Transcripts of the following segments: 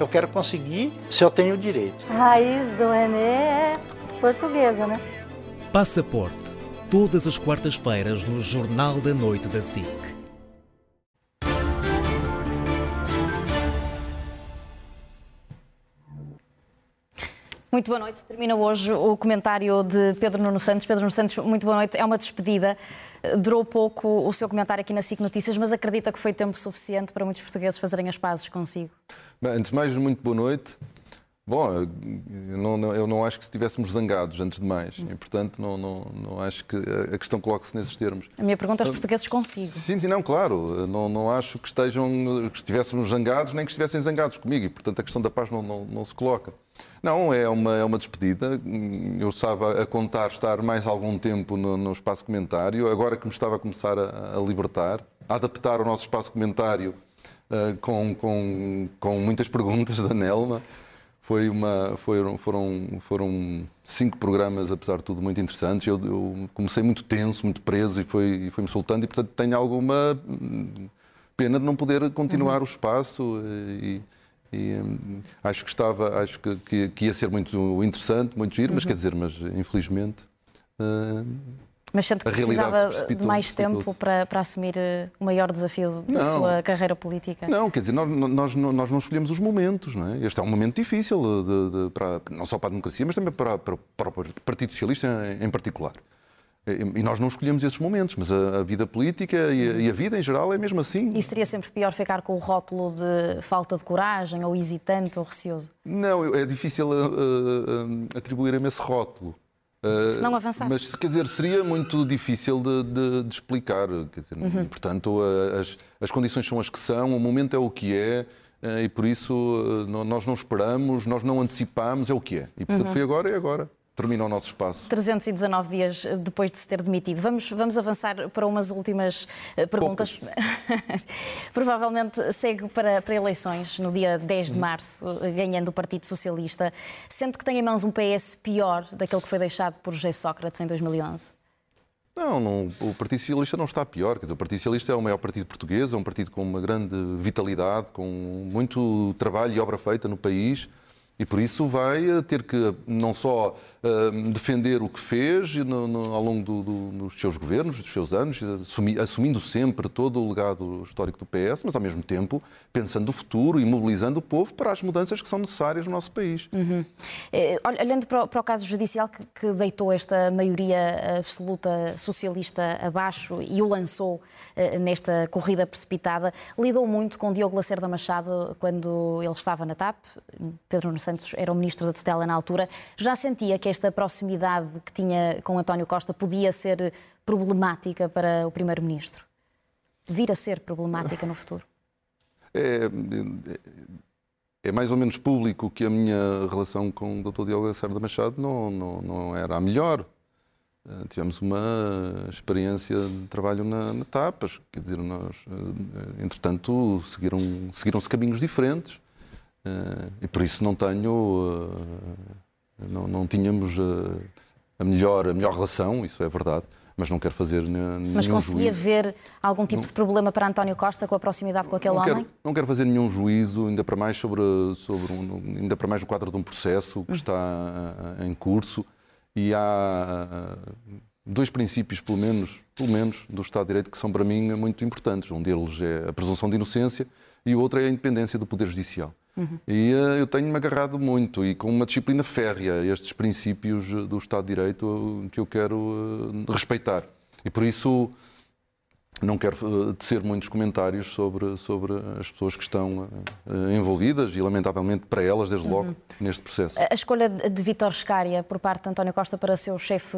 Eu quero conseguir se eu tenho direito. A raiz do René é portuguesa, né? Passaporte. Todas as quartas-feiras no Jornal da Noite da SIC. Muito boa noite. Termina hoje o comentário de Pedro Nuno Santos. Pedro Nuno Santos, muito boa noite. É uma despedida. Durou pouco o seu comentário aqui na SIC Notícias, mas acredita que foi tempo suficiente para muitos portugueses fazerem as pazes consigo? Bem, antes de mais, muito boa noite. Bom, eu não, eu não acho que estivéssemos zangados, antes de mais. E, portanto, não, não, não acho que a questão coloque-se nesses termos. A minha pergunta é os portugueses consigo. Sim, sim, não, claro. Não, não acho que, estejam, que estivéssemos zangados, nem que estivessem zangados comigo. E, portanto, a questão da paz não, não, não se coloca. Não, é uma, é uma despedida. Eu estava a contar estar mais algum tempo no, no espaço comentário, agora que me estava a começar a, a libertar, a adaptar o nosso espaço comentário uh, com, com, com muitas perguntas da Nelma. Foi uma, foram, foram, foram cinco programas, apesar de tudo, muito interessantes. Eu, eu comecei muito tenso, muito preso e foi-me foi soltando, e portanto tenho alguma pena de não poder continuar uhum. o espaço. E, e hum, acho que estava, acho que, que, ia ser muito interessante, muito giro, uhum. mas quer dizer, mas infelizmente. Uh, mas sente que precisava de mais tempo para, para, assumir eh, o maior desafio da não, sua carreira política? Não, quer dizer, nós, nós, nós não escolhemos os momentos, não é? Este é um momento difícil, de, de, para, não só para a democracia, mas também para, para, para o Partido Socialista em, em, particular. E nós não escolhemos esses momentos, mas a, a vida política e a, e a, vida em geral é mesmo assim. E seria sempre pior ficar com o rótulo de falta de coragem, ou hesitante, ou receoso? Não, é difícil uh, uh, atribuir-me esse rótulo. Uh, se não avançasse. Mas, quer dizer, seria muito difícil de, de, de explicar. Quer dizer, uhum. Portanto, as, as condições são as que são, o momento é o que é, uh, e por isso uh, nós não esperamos, nós não antecipamos, é o que é. E portanto, uhum. foi agora e agora termina o nosso espaço. 319 dias depois de se ter demitido. Vamos, vamos avançar para umas últimas eh, perguntas. Provavelmente segue para, para eleições no dia 10 de hum. março, ganhando o Partido Socialista. Sente que tem em mãos um PS pior daquele que foi deixado por José Sócrates em 2011? Não, não, o Partido Socialista não está pior. Quer dizer, o Partido Socialista é o maior partido português, é um partido com uma grande vitalidade, com muito trabalho e obra feita no país. E por isso vai eh, ter que não só uh, defender o que fez no, no, ao longo do, do, dos seus governos, dos seus anos, assumi, assumindo sempre todo o legado histórico do PS, mas ao mesmo tempo pensando no futuro e mobilizando o povo para as mudanças que são necessárias no nosso país. Uhum. Olhando para o, para o, caso judicial que, que, deitou esta maioria absoluta socialista abaixo e o lançou uh, nesta corrida precipitada, lidou muito com Diogo Lacerda Machado quando ele estava na TAP, Pedro Santos era o ministro da tutela na altura, já sentia que esta proximidade que tinha com António Costa podia ser problemática para o primeiro-ministro? Vir a ser problemática no futuro? É, é, mais ou menos público que a minha relação com o Dr. Diogo Lacerda Machado não, não, não era a melhor. Uh, tivemos uma experiência de trabalho na, na TAPAS, quer dizer, nós, uh, entretanto, seguiram-se seguiram caminhos diferentes. Uh, e por isso não tenho. Uh, não, não tínhamos uh, a, melhor, a melhor relação, isso é verdade, mas não quero fazer nenhum Mas conseguia juízo. ver algum tipo não, de problema para António Costa com a proximidade com aquele não homem? Quero, não quero fazer nenhum juízo, ainda para mais sobre, sobre um, ainda para mais no quadro de um processo que hum. está em curso e há dois princípios, pelo menos, pelo menos, do Estado de Direito que são para mim muito importantes. Um deles é a presunção de inocência e o outro é a independência do Poder Judicial. Uhum. E uh, eu tenho-me agarrado muito e com uma disciplina férrea a estes princípios do Estado de Direito que eu quero respeitar. E por isso não quero tecer muitos comentários sobre, sobre as pessoas que estão envolvidas e, lamentavelmente, para elas, desde logo, uhum. neste processo. A escolha de Vítor Scária por parte de António Costa para ser o chefe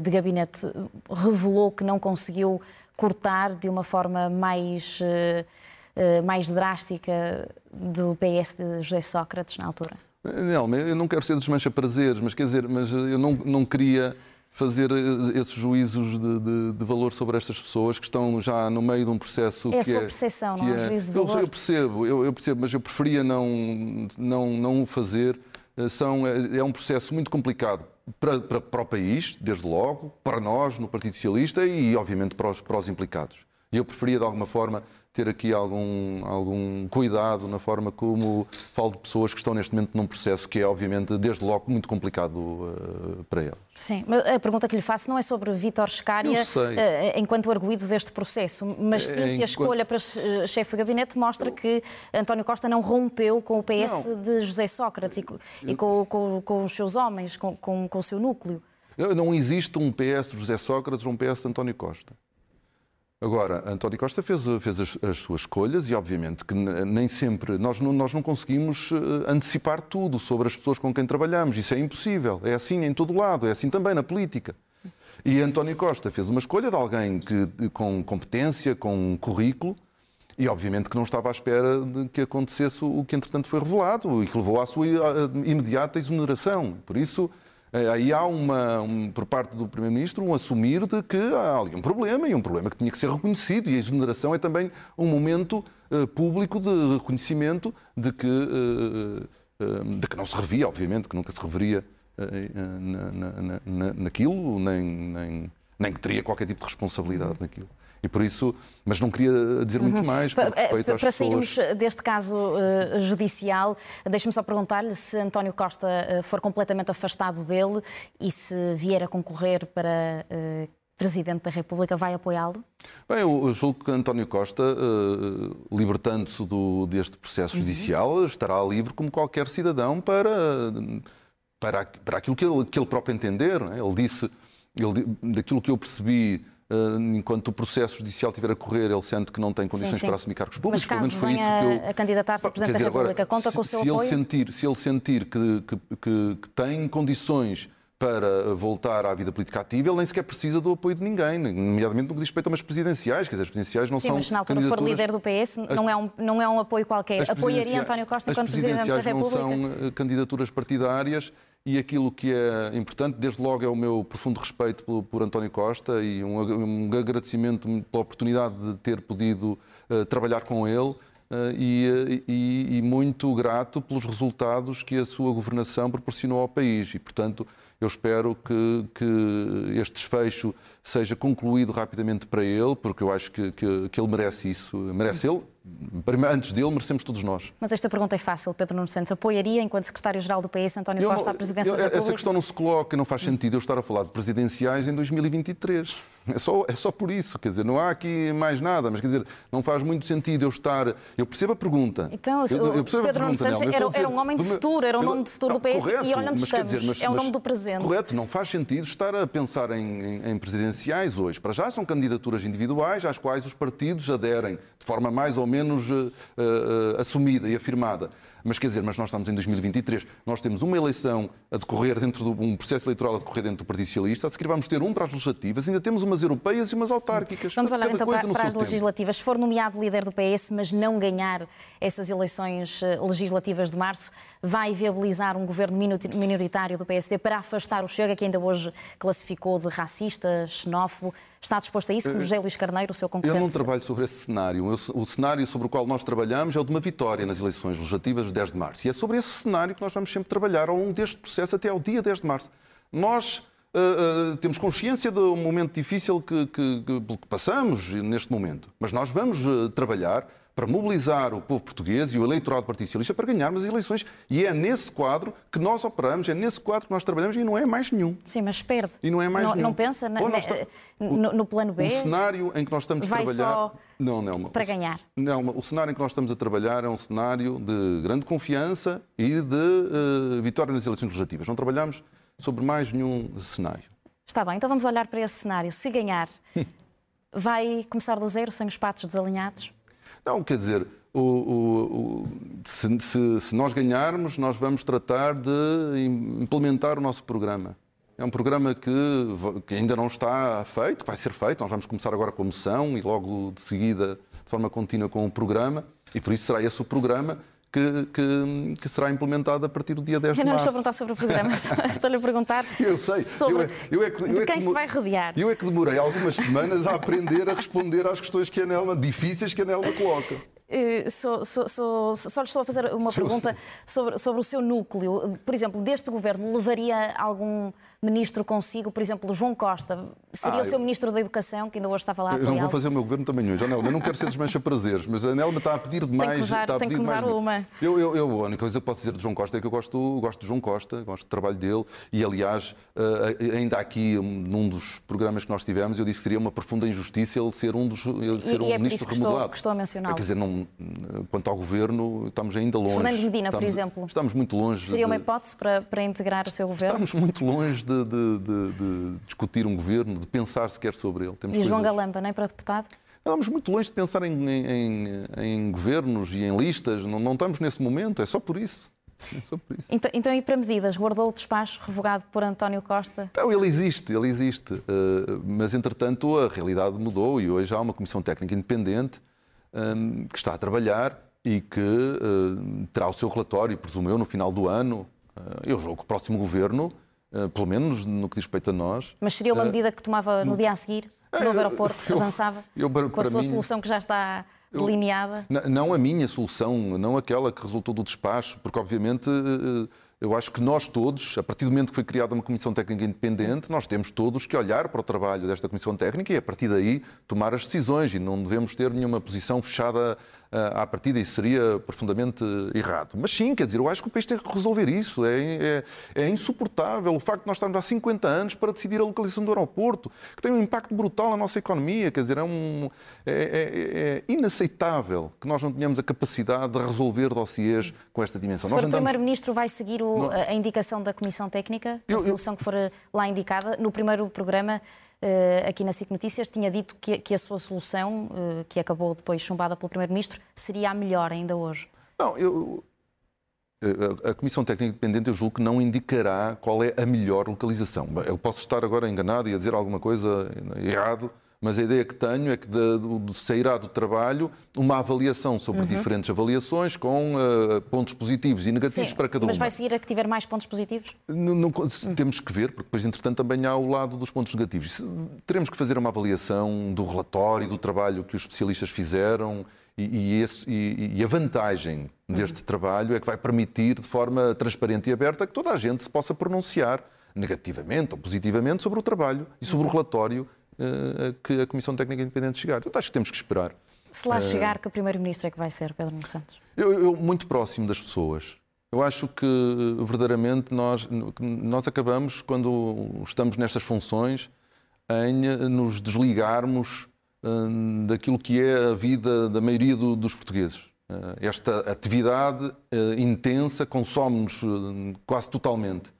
de gabinete revelou que não conseguiu cortar de uma forma mais eh, mais drástica do PS de José Sócrates na altura? Não, eu não quero ser desmancha prazeres, mas quer dizer, mas eu não, não queria fazer eh, esses juízos de, de, de, valor sobre estas pessoas que estão já no meio de um processo é a sua é, percepção, não é um juízo de valor? Eu, eu percebo, eu, eu, percebo, mas eu preferia não, não, não o fazer. Eh, são, é, é um processo muito complicado para, para, para, o país, desde logo, para nós, no Partido Socialista e, obviamente, para os, para os implicados. E eu preferia, de alguma forma, ter aqui algum, algum cuidado na forma como falo de pessoas que estão neste momento num processo que é, obviamente, desde logo, muito complicado uh, para eles. Sim, mas a pergunta que lhe faço não é sobre Vítor Scária uh, enquanto arguído deste processo, mas sim é, se a escolha para chefe de gabinete mostra que António Costa não rompeu com o PS não. de José Sócrates e, e com, com, com, os seus homens, com, com, com o seu núcleo. Não existe um PS de José Sócrates ou um PS de António Costa. Agora, António Costa fez, fez as, as, suas escolhas e, obviamente, que nem sempre. Nós não, nós não conseguimos eh, antecipar tudo sobre as pessoas com quem trabalhamos. Isso é impossível. É assim em todo lado, é assim também na política. E António Costa fez uma escolha de alguém que, com competência, com currículo, e obviamente que não estava à espera de que acontecesse o que entretanto foi revelado e que levou à sua eh, imediata exoneração. Por isso, aí há uma, um, por parte do Primeiro-Ministro um assumir de que há ali um problema e um problema que tinha que ser reconhecido e a exoneração é também um momento uh, público de reconhecimento de que, uh, uh, de que não se revia, obviamente, que nunca se reveria na, na, na, naquilo, nem, nem, nem que teria qualquer tipo de responsabilidade naquilo. E por isso, mas não queria dizer muito uhum. mais por respeito para, às para sairmos deste caso uh, judicial, deixe-me só perguntar-lhe se António Costa uh, for completamente afastado dele e se vier a concorrer para uh, Presidente da República, vai apoiá-lo? Bem, eu julgo que António Costa, libertando-se deste processo uhum. judicial, estará livre como qualquer cidadão para, para, para aquilo que ele, que ele próprio entender. É? Ele disse, ele, daquilo que eu percebi ah, enquanto o processo judicial estiver a correr, ele sente que não tem condições sim, sim. para assumir cargos públicos. Mas caso foi isso que eu... a candidatar-se a Presidente dizer, da República, agora, conta com o seu se apoio? Ele sentir, se ele sentir que, que, que, que tem condições para voltar à vida política ativa, ele nem sequer precisa do apoio de ninguém, nomeadamente no que diz respeito a umas presidenciais, quer dizer, as presidenciais não Sim, são. Sim, mas na altura for líder do PS, não é um, não é um apoio qualquer. Apoiaria António Costa enquanto Presidente da República? As presidenciais não são eh, candidaturas partidárias e aquilo que é importante, desde logo, é o meu profundo respeito por, por António Costa e um, um, agradecimento pela oportunidade de ter podido uh, trabalhar com ele. Uh, e, e, e, muito grato pelos resultados que a sua governação proporcionou ao país. E, portanto, eu espero que, que este desfecho seja concluído rapidamente para ele, porque eu acho que, que, que ele merece isso. Merece ele, antes dele, merecemos todos nós. Mas esta pergunta é fácil, Pedro Nuno Santos. Apoiaria, enquanto secretário-geral do PS, António eu, Costa, à presidência eu, da República? Essa questão não se coloca, não faz sentido eu estar a falar de presidenciais em 2023. É só, é só por isso, quer dizer, não há aqui mais nada, mas quer dizer, não faz muito sentido eu estar. Eu percebo a pergunta. Então, eu, eu percebo Pedro Nuno Santos era, dizer, era, um homem de futuro, era um nome de futuro do PS correto, e olha onde estamos. Dizer, mas, é o um nome do presente. Correto, não faz sentido estar a pensar em, em, em presidenciais hoje. Para já são candidaturas individuais às quais os partidos aderem de forma mais ou menos uh, uh, assumida e afirmada. Mas quer dizer, mas nós estamos em 2023, nós temos uma eleição a decorrer dentro de um processo eleitoral a decorrer dentro do Partido Socialista, a seguir vamos ter um para as legislativas, ainda temos umas europeias e umas autárquicas. Vamos olhar então para, para as legislativas. Se for nomeado líder do PS, mas não ganhar essas eleições eh, legislativas de março, vai viabilizar um governo minoritário do PSD para afastar o Chega, que ainda hoje classificou de racista, xenófobo. Está disposto a isso, como José Luís Carneiro, o seu concorrente? Eu não trabalho sobre esse cenário. O cenário sobre o qual nós trabalhamos é o de uma vitória nas eleições legislativas de 10 de março. E é sobre esse cenário que nós vamos sempre trabalhar ao longo deste processo até ao dia 10 de março. Nós Uh, uh, temos consciência do momento difícil que, que, que, passamos neste momento, mas nós vamos uh, trabalhar para mobilizar o povo português e o eleitorado do Partido Socialista para ganharmos as eleições. E é nesse quadro que nós operamos, é nesse quadro que nós trabalhamos e não é mais nenhum. Sim, mas perde. E não é mais não, nenhum. Não pensa na, está... no, no, plano B? O cenário em que nós estamos a trabalhar... Só... Não, não. Para ganhar? Não, o cenário em que nós estamos a trabalhar é um cenário de grande confiança e de uh, vitória nas eleições legislativas. Não trabalhamos sobre mais nenhum cenário. Está bem, então vamos olhar para esse cenário. Se ganhar, vai começar do zero, sem os patos desalinhados? Não, quer dizer, o, o, o, se, se, se, nós ganharmos, nós vamos tratar de implementar o nosso programa. É um programa que, que, ainda não está feito, vai ser feito. Nós vamos começar agora com a moção e logo de seguida, de forma contínua, com o programa. E por isso será esse o programa que, que, que será implementada a partir do dia 10 de Eu não estou a março. perguntar sobre o programa, estou-lhe a perguntar Eu sei. sobre eu é, eu é que, eu de é que quem se vai rodear. Eu é que demorei algumas semanas a aprender a responder às questões que a Nelma, difíceis que a Nelma coloca. Eh, sou- sou- sou- só lhe estou a fazer uma pergunta sobre, sobre o seu núcleo. Por exemplo, deste governo, levaria algum ministro consigo? Por exemplo, João Costa. Seria Ah, o seu eu- ministro da Educação, que ainda hoje estava lá a Eu não vou fazer o meu governo também hoje. A Nelma, eu não quero ser desmancha prazeres, mas a Nelma está a pedir demais. que dar- está a tem que pedir me dar uma. Eu, eu, eu- a única coisa que posso dizer de João Costa é que eu gosto, gosto de João Costa, gosto do trabalho dele e, aliás, eh, ainda aqui, um, num dos programas que nós tivemos, eu disse que seria uma profunda injustiça ele ser um dos ele ser e um é por ministro isso que estou- remodelado. que estou a mencioná-lo. Quer dizer, não, quanto ao governo, estamos ainda longe. Fernando Medina, por Estamos- exemplo. Estamos muito longe. Seria uma hipótese para, para integrar o seu governo? Estamos muito longe de, de- de- de discutir um governo, de pensar sequer sobre ele. Temos E João coisas- Galamba, nem para deputado? Estamos muito longe de pensar em, em- em- governos e em listas. Não, não estamos nesse momento. É só por isso. É só por isso. Então, então, e para medidas? Guardou o despacho revogado por António Costa? Não, ele existe, ele existe. Eh, mas, entretanto, a realidade mudou e hoje há uma comissão técnica independente hum, que está a trabalhar e que eh, terá o seu relatório, presumo eu, no final do ano. Eh, eu julgo que o próximo governo, pelo menos no que diz respeito a nós, Mas seria uma medida que tomava no dia a seguir? O novo aeroporto eu- avançava? eu, para- com a sua mim- solução que já está delineada? Não a minha solução, não aquela que resultou do despacho, porque obviamente eh, eu acho que nós todos, a partir do momento que foi criada uma comissão técnica independente, nós temos todos que olhar para o trabalho desta comissão técnica e a partir daí tomar as decisões e não devemos ter nenhuma posição fechada eh, à partida, isso seria profundamente errado. Mas sim, quer dizer, eu acho que o país tem que resolver isso. É, é, é insuportável o facto de nós estarmos há 50 anos para decidir a localização do aeroporto, que tem um impacto brutal na nossa economia. Quer dizer, é, um, é, é- é inaceitável que nós não tenhamos a capacidade de resolver dossiês com esta dimensão. Se Nós for o andamos- Primeiro-Ministro, vai seguir o- a indicação da Comissão Técnica? A Eu- eu- solução que for lá indicada? No primeiro programa, eh, aqui na SIC Notícias, tinha dito que, que a sua solução, eh, que acabou depois chumbada pelo Primeiro-Ministro, seria a melhor ainda hoje. Não, eu. A a Comissão Técnica Independente, eu julgo que não indicará qual é a melhor localização. Eu posso estar agora enganado e a dizer alguma coisa errado, mas a ideia que tenho é que de, do- do- sairá do trabalho uma avaliação sobre Uhum. diferentes avaliações com eh, pontos positivos e negativos para cada mas uma. vai seguir a que tiver mais pontos positivos? Não- não- se- temos que ver, porque depois, entretanto, também há o lado dos pontos negativos. Teremos que fazer uma avaliação do relatório, do trabalho que os especialistas fizeram e, e esse- e- e a vantagem deste trabalho é que vai permitir, de forma transparente e aberta, que toda a gente se possa pronunciar negativamente ou positivamente sobre o trabalho e sobre o relatório eh, a que a Comissão Técnica Independente chegar. Eu acho que temos que esperar. Se lá chegar, que o Primeiro-Ministro é que vai ser, Pedro Nuno Santos? Eu, eu muito próximo das pessoas. Eu acho que verdadeiramente nós, nós acabamos, quando estamos nestas funções, em eh, nos desligarmos hum, daquilo que é a vida da maioria do- dos portugueses. Eh, Esta atividade eh, intensa consome-nos eh, quase totalmente.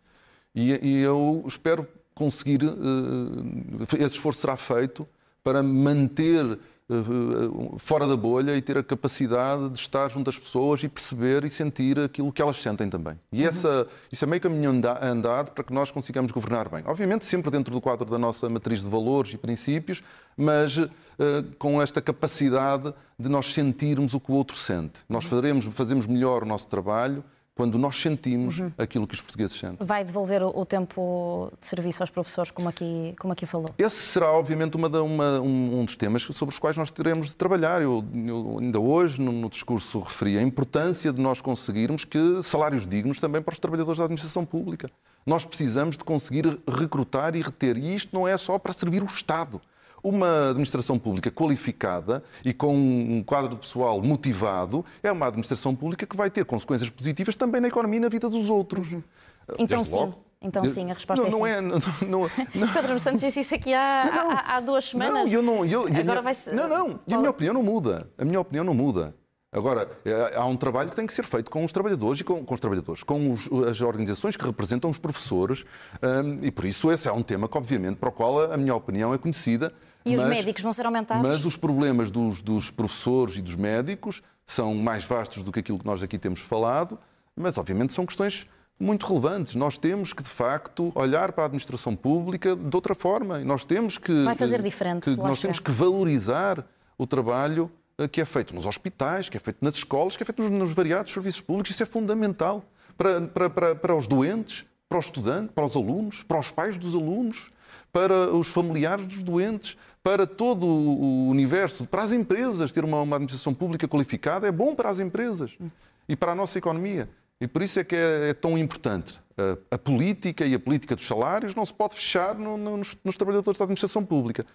E, e eu espero conseguir, eh, esse esforço será feito para manter eh, eh, fora da bolha e ter a capacidade de estar junto às pessoas e perceber e sentir aquilo que elas sentem também. E essa, isso é meio caminho anda- andado para que nós consigamos governar bem. Obviamente, sempre dentro do quadro da nossa matriz de valores e princípios, mas eh, com esta capacidade de nós sentirmos o que o outro sente. Nós faremos, fazemos melhor o nosso trabalho quando nós sentimos aquilo que os portugueses sentem. Vai devolver o, o tempo de serviço aos professores, como aqui, como aqui falou? Esse será, obviamente, uma uma- um, um dos temas sobre os quais nós teremos de trabalhar. Eu, eu ainda hoje, no, no discurso, referi a importância de nós conseguirmos que salários dignos também para os trabalhadores da administração pública. Nós precisamos de conseguir recrutar e reter. E isto não é só para servir o Estado. Uma administração pública qualificada e com um quadro de pessoal motivado é uma administração pública que vai ter consequências positivas também na economia e na vida dos outros. Então Desde sim. logo. Então sim, a resposta não, é não sim. É, não, não, não, Pedro Santos disse isso aqui há, Não, há, há duas semanas. Não, eu não, eu, e Agora minha, vai-se- não, não, e a minha opinião não muda. A minha opinião não muda. Agora, eh, há um trabalho que tem que ser feito com os trabalhadores e com, com os trabalhadores, com os- as organizações que representam os professores, hum, e por isso esse é um tema que, obviamente, para o qual a minha opinião é conhecida. E os mas- médicos vão ser aumentados? Mas os problemas dos, dos professores e dos médicos são mais vastos do que aquilo que nós aqui temos falado, mas obviamente são questões muito relevantes. Nós temos que, de facto, olhar para a administração pública de outra forma. E nós temos que. Vai fazer diferente, que nós temos que valorizar o trabalho eh, que é feito nos hospitais, que é feito nas escolas, que é feito nos, nos variados serviços públicos. Isso é fundamental para, para, para, para os doentes, para os estudantes, para os alunos, para os pais dos alunos, para os familiares dos doentes, para todo o universo, para as empresas. Ter uma, uma administração pública qualificada é bom para as empresas e para a nossa economia. E por isso é que é, é tão importante. A, a, política e a política dos salários não se pode fechar no, no, nos, nos, trabalhadores da administração pública.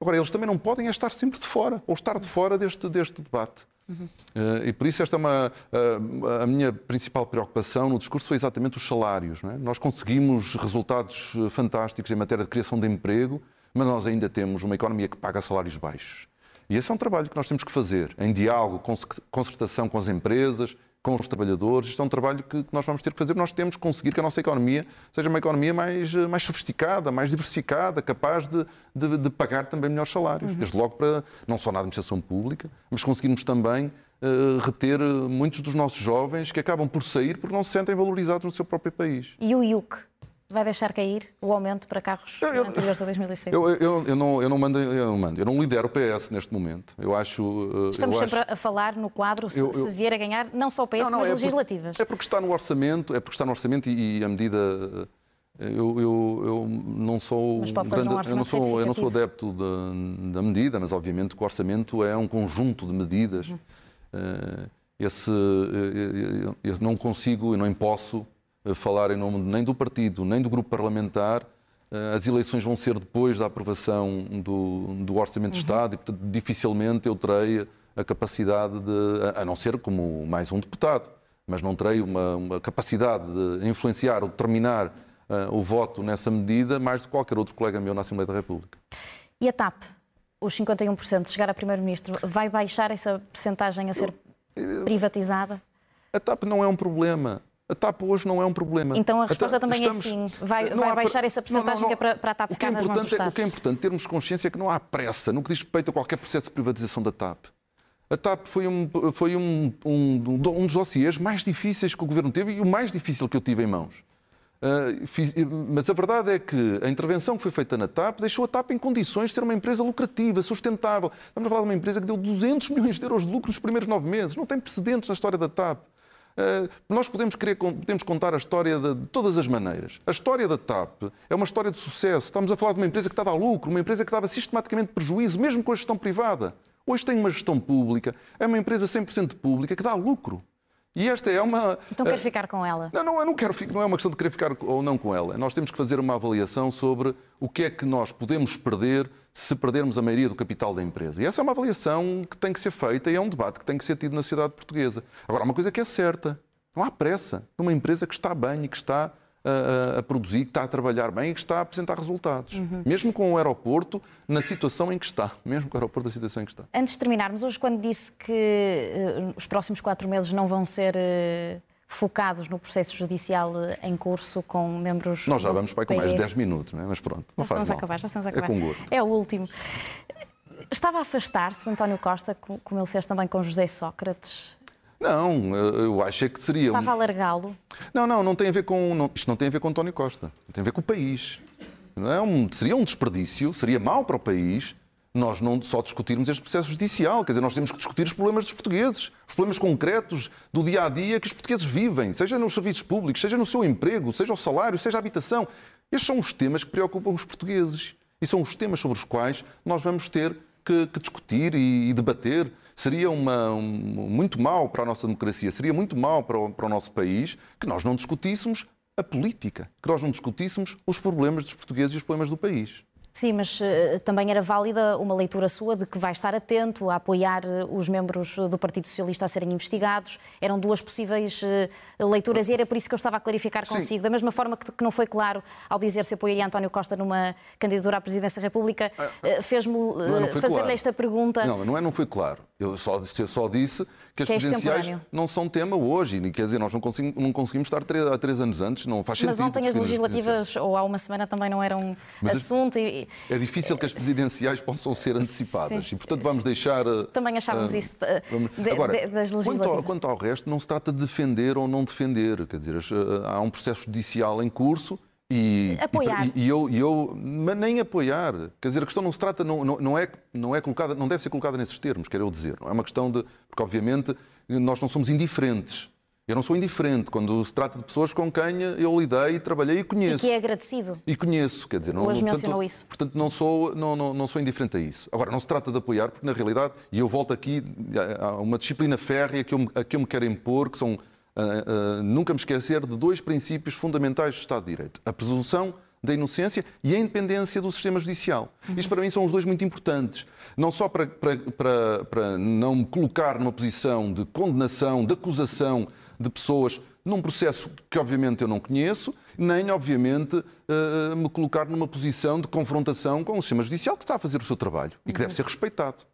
Agora, eles também não podem é estar sempre de fora, ou estar de fora deste, deste debate. Uhum. Uh, e por isso esta é uma, uh, a minha principal preocupação no discurso foi exatamente os salários. É? Nós conseguimos resultados eh, fantásticos em matéria de criação de emprego, mas nós ainda temos uma economia que paga salários baixos. E esse é um trabalho que nós temos que fazer, em diálogo, concertação com as empresas, com os trabalhadores. Isto é um trabalho que nós vamos ter que fazer. Nós temos que conseguir que a nossa economia seja uma economia mais, mais sofisticada, mais diversificada, capaz de, de, de pagar também melhores salários. Uhum. Desde logo para, não só na administração pública, mas conseguirmos também uh, reter muitos dos nossos jovens que acabam por sair porque não se sentem valorizados no seu próprio país. E o IUC? Vai deixar cair o aumento para carros eu, anteriores a 2006? Eu, eu, eu, não, eu, não mando, eu não mando, eu não lidero o PS neste momento. Eu acho. Eh, Estamos sempre acho... a falar no quadro se, se, vier a ganhar não só o PS, não, não, mas é legislativas. Porque, é porque está no orçamento, é porque está no orçamento e, e a medida. Eh, eu, eu, eu, não sou grande, eu não sou eu não sou adepto da, da, medida, mas obviamente que o orçamento é um conjunto de medidas. Uhum. Esse eu não consigo, eu não posso falar em nome nem do partido, nem do grupo parlamentar. Eh, as eleições vão ser depois da aprovação do, do Orçamento de uhum. Estado e, portanto, dificilmente eu terei a capacidade de, a não ser como mais um deputado, mas não terei uma, uma capacidade de influenciar ou determinar uh, o voto nessa medida mais do que qualquer outro colega meu na Assembleia da República. E a TAP, os 51%, chegar a Primeiro-Ministro, vai baixar essa percentagem a ser privatizada? A TAP não é um problema. A TAP hoje não é um problema. Então a resposta também é Estamos... é sim. Vai, vai há... baixar essa porcentagem que é para, para a TAP ficar é nas mãos do É, o que é importante termos consciência é que não há pressa no que diz respeito a qualquer processo de privatização da TAP. A TAP foi um, foi um, um, um dos dossiês mais difíceis que o Governo teve e o mais difícil que eu tive em mãos. Uh, fiz, mas a verdade é que a intervenção que foi feita na TAP deixou a TAP em condições de ser uma empresa lucrativa, sustentável. Estamos a falar de uma empresa que deu 200 milhões de euros de lucro nos primeiros nove meses. Não tem precedentes na história da TAP. Eh, nós podemos, querer, podemos contar a história de, de, todas as maneiras. A história da TAP é uma história de sucesso. Estamos a falar de uma empresa que estava a lucro, uma empresa que dava sistematicamente prejuízo, mesmo com a gestão privada. Hoje tem uma gestão pública, é uma empresa 100% pública que dá lucro. E esta é uma. Então quer ficar com ela? Não, não, eu não quero. Não é uma questão de querer ficar ou não com ela. Nós temos que fazer uma avaliação sobre o que é que nós podemos perder se perdermos a maioria do capital da empresa. E essa é uma avaliação que tem que ser feita e é um debate que tem que ser tido na sociedade portuguesa. Agora, uma coisa que é certa: não há pressa numa empresa que está bem e que está a, a, produzir, que está a trabalhar bem e que está a apresentar resultados. Uhum. Mesmo com o aeroporto na situação em que está. Mesmo com o aeroporto na situação em que está. Antes de terminarmos, hoje, quando disse que uh, os próximos quatro meses não vão ser. Uh, focados no processo judicial eh, em curso com membros. Nós já vamos para com mais de 10 minutos, não é? mas pronto. Não já estamos a acabar, já estamos a acabar. É com gosto. É o último. Estava a afastar-se de António Costa, como ele fez também com José Sócrates? Não, eu acho que seria. Estava a largá-lo? Não, não, não tem a ver com. Não, isto não tem a ver com António Costa. Tem a ver com o país. Não é um, seria um desperdício, seria mau para o país nós não só discutirmos este processo judicial. Quer dizer, nós temos que discutir os problemas dos portugueses, os problemas concretos do dia a dia que os portugueses vivem, seja nos serviços públicos, seja no seu emprego, seja o salário, seja a habitação. Estes são os temas que preocupam os portugueses. E são os temas sobre os quais nós vamos ter que, que discutir e, e debater seria uma, um, muito mal para a nossa democracia, seria muito mal para o, para o nosso país que nós não discutíssemos a política, que nós não discutíssemos os problemas dos portugueses e os problemas do país. Sim, mas uh, também era válida uma leitura sua de que vai estar atento a apoiar eh, os membros do Partido Socialista a serem investigados. Eram duas possíveis uh, leituras e era por isso que eu estava a clarificar consigo. Sim. Da mesma forma que, que, não foi claro ao dizer se apoiaria António Costa numa candidatura à Presidência da República, uh, fez-me fazer-lhe claro. esta pergunta. Não, não é não foi claro. Eu só, eu só disse que as que é presidenciais não são tema hoje. Quer dizer, nós não conseguimos, não conseguimos estar três, há três anos antes, não faz sentido. Mas ontem as legislativas, ou há uma semana, também não eram Mas assunto. E... É difícil que as presidenciais possam ser antecipadas Sim. e, portanto, vamos deixar. Eh, também achávamos uh, isso de, Agora, de, das legislativas. Quanto ao, quanto ao resto, não se trata de defender ou não defender. Quer dizer, há um processo judicial em curso E, Apoiar. E, e eu, e eu, mas nem apoiar. Quer dizer, a questão não se trata, não, não, é, não é colocada, não deve ser colocada nesses termos, quero eu dizer. Não é uma questão de. Porque, obviamente, nós não somos indiferentes. Eu não sou indiferente quando se trata de pessoas com quem eu lidei, trabalhei e E conheço. que é agradecido. E conheço, quer dizer, não, Hoje portanto, mencionou isso. Portanto, não sou, não, não, não sou indiferente a isso. Agora, não se trata de apoiar, porque na realidade, e eu volto aqui a uma disciplina férrea que eu, a que eu me quero impor, que são ah, ah, nunca me esquecer de dois princípios fundamentais do Estado de Direito: a presunção da inocência e a independência do sistema judicial. Isto para mim são os dois muito importantes. Não só para, para, para, para não me colocar numa posição de condenação, de acusação de pessoas num processo que obviamente eu não conheço, nem obviamente eh, me colocar numa posição de confrontação com o sistema judicial que está a fazer o seu trabalho e que deve ser respeitado.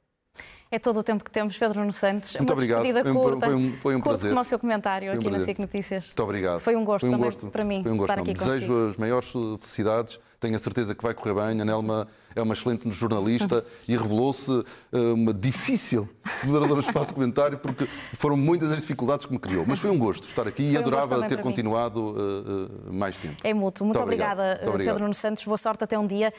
É todo o tempo que temos, Pedro Nuno Santos. Muito Uma obrigado. despedida Foi um- curta. foi um- foi um curto prazer. como o seu comentário um aqui na. SIC Notícias. Muito obrigado. Foi um gosto Foi um também gosto. para mim Foi um gosto estar aqui enorme. consigo. Desejo as maiores felicidades. Tenho a certeza que vai correr bem. A Nelma é uma excelente jornalista e revelou-se eh, uma difícil moderadora do espaço comentário porque foram muitas as dificuldades que me criou. Mas foi um gosto estar aqui Foi e adorava ter continuado eh, eh, mais tempo. É mútuo. Muito, Muito obrigado. obrigada, Muito obrigado. Pedro Nuno Santos. Boa sorte até um dia.